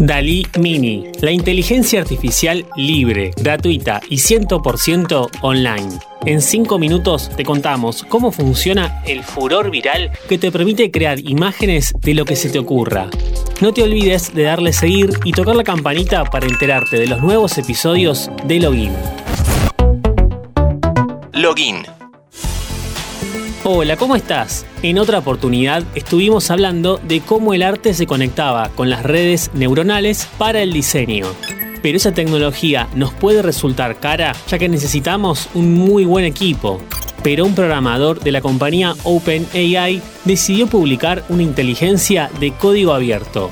Dalí Mini, la inteligencia artificial libre, gratuita y 100% online. En 5 minutos te contamos cómo funciona el furor viral que te permite crear imágenes de lo que se te ocurra. No te olvides de darle seguir y tocar la campanita para enterarte de los nuevos episodios de Login. Login. Hola, ¿cómo estás? En otra oportunidad estuvimos hablando de cómo el arte se conectaba con las redes neuronales para el diseño. Pero esa tecnología nos puede resultar cara ya que necesitamos un muy buen equipo. Pero un programador de la compañía OpenAI decidió publicar una inteligencia de código abierto.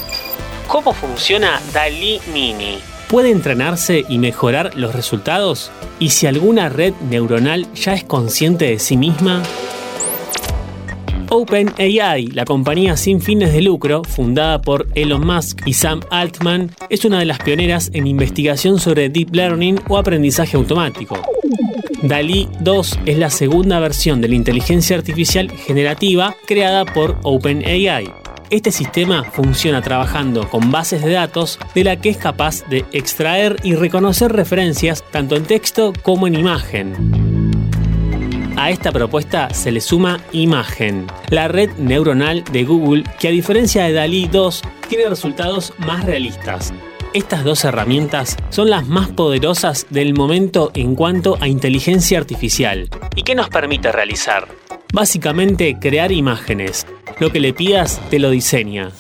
¿Cómo funciona DALI Mini? ¿Puede entrenarse y mejorar los resultados? ¿Y si alguna red neuronal ya es consciente de sí misma? OpenAI, la compañía sin fines de lucro, fundada por Elon Musk y Sam Altman, es una de las pioneras en investigación sobre deep learning o aprendizaje automático. DALI 2 es la segunda versión de la inteligencia artificial generativa creada por OpenAI. Este sistema funciona trabajando con bases de datos de la que es capaz de extraer y reconocer referencias tanto en texto como en imagen. A esta propuesta se le suma Imagen, la red neuronal de Google que a diferencia de DALI 2 tiene resultados más realistas. Estas dos herramientas son las más poderosas del momento en cuanto a inteligencia artificial. ¿Y qué nos permite realizar? Básicamente crear imágenes. Lo que le pidas te lo diseña.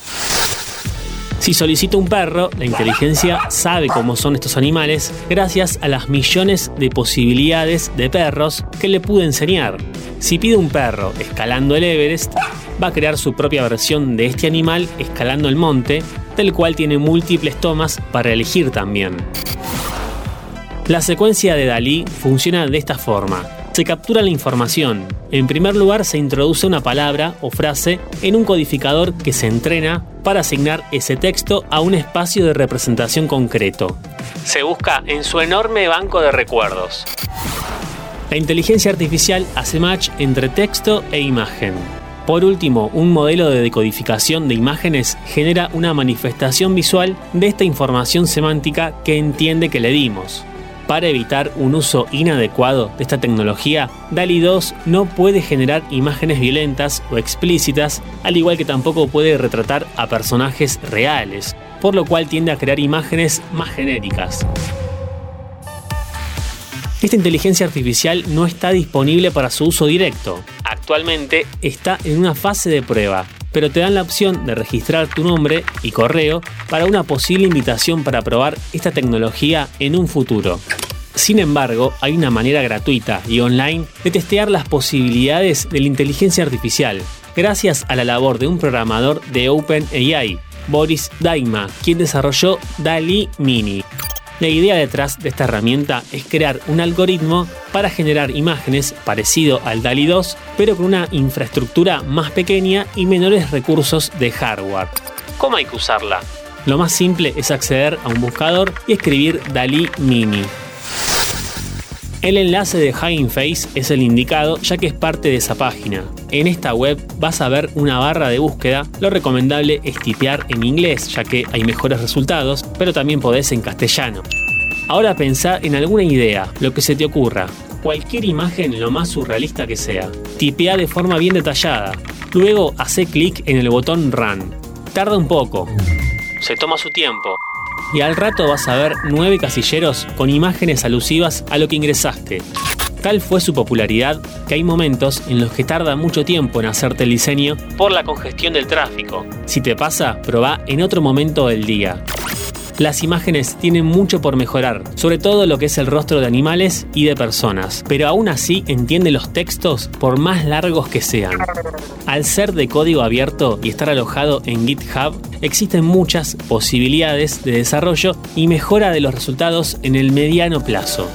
Si solicito un perro, la inteligencia sabe cómo son estos animales gracias a las millones de posibilidades de perros que le pude enseñar. Si pido un perro escalando el Everest, va a crear su propia versión de este animal escalando el monte, del cual tiene múltiples tomas para elegir también. La secuencia de Dalí funciona de esta forma. Se captura la información. En primer lugar se introduce una palabra o frase en un codificador que se entrena para asignar ese texto a un espacio de representación concreto. Se busca en su enorme banco de recuerdos. La inteligencia artificial hace match entre texto e imagen. Por último, un modelo de decodificación de imágenes genera una manifestación visual de esta información semántica que entiende que le dimos. Para evitar un uso inadecuado de esta tecnología, DALI 2 no puede generar imágenes violentas o explícitas, al igual que tampoco puede retratar a personajes reales, por lo cual tiende a crear imágenes más genéricas. Esta inteligencia artificial no está disponible para su uso directo. Actualmente está en una fase de prueba, pero te dan la opción de registrar tu nombre y correo para una posible invitación para probar esta tecnología en un futuro. Sin embargo, hay una manera gratuita y online de testear las posibilidades de la inteligencia artificial, gracias a la labor de un programador de OpenAI, Boris Daima, quien desarrolló DALI Mini. La idea detrás de esta herramienta es crear un algoritmo para generar imágenes parecido al DALI 2, pero con una infraestructura más pequeña y menores recursos de hardware. ¿Cómo hay que usarla? Lo más simple es acceder a un buscador y escribir DALI Mini. El enlace de Hugging Face es el indicado ya que es parte de esa página. En esta web vas a ver una barra de búsqueda, lo recomendable es tipear en inglés ya que hay mejores resultados, pero también podés en castellano. Ahora pensá en alguna idea, lo que se te ocurra. Cualquier imagen lo más surrealista que sea. Tipea de forma bien detallada. Luego hace clic en el botón Run. Tarda un poco. Se toma su tiempo y al rato vas a ver nueve casilleros con imágenes alusivas a lo que ingresaste. Tal fue su popularidad que hay momentos en los que tarda mucho tiempo en hacerte el diseño por la congestión del tráfico. Si te pasa, probá en otro momento del día. Las imágenes tienen mucho por mejorar, sobre todo lo que es el rostro de animales y de personas, pero aún así entiende los textos por más largos que sean. Al ser de código abierto y estar alojado en GitHub, existen muchas posibilidades de desarrollo y mejora de los resultados en el mediano plazo.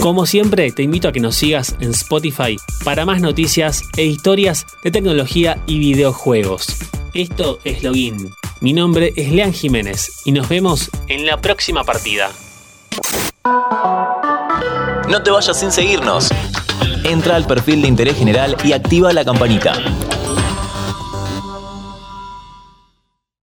Como siempre, te invito a que nos sigas en Spotify para más noticias e historias de tecnología y videojuegos. Esto es Login. Mi nombre es Lean Jiménez y nos vemos en la próxima partida. No te vayas sin seguirnos. Entra al perfil de interés general y activa la campanita.